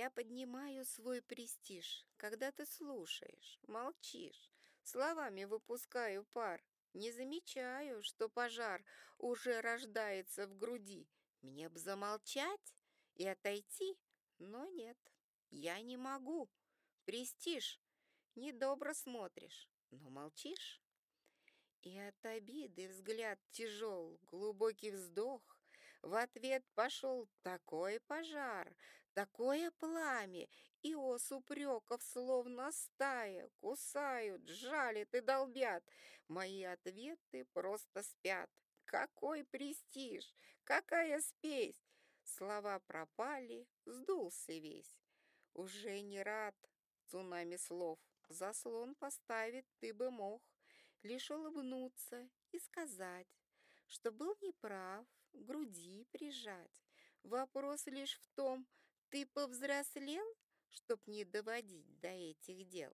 Я поднимаю свой престиж, когда ты слушаешь, молчишь, словами выпускаю пар. Не замечаю, что пожар уже рождается в груди. Мне б замолчать и отойти, но нет, я не могу. Престиж, недобро смотришь, но молчишь. И от обиды взгляд тяжел, глубокий вздох. В ответ пошел такой пожар, такое пламя, и ос упреков, словно стая, кусают, жалят и долбят. Мои ответы просто спят. Какой престиж, какая спесь! Слова пропали, сдулся весь. Уже не рад цунами слов, заслон поставить ты бы мог лишь улыбнуться и сказать, что был неправ, груди прижать. Вопрос лишь в том, ты повзрослел, чтоб не доводить до этих дел.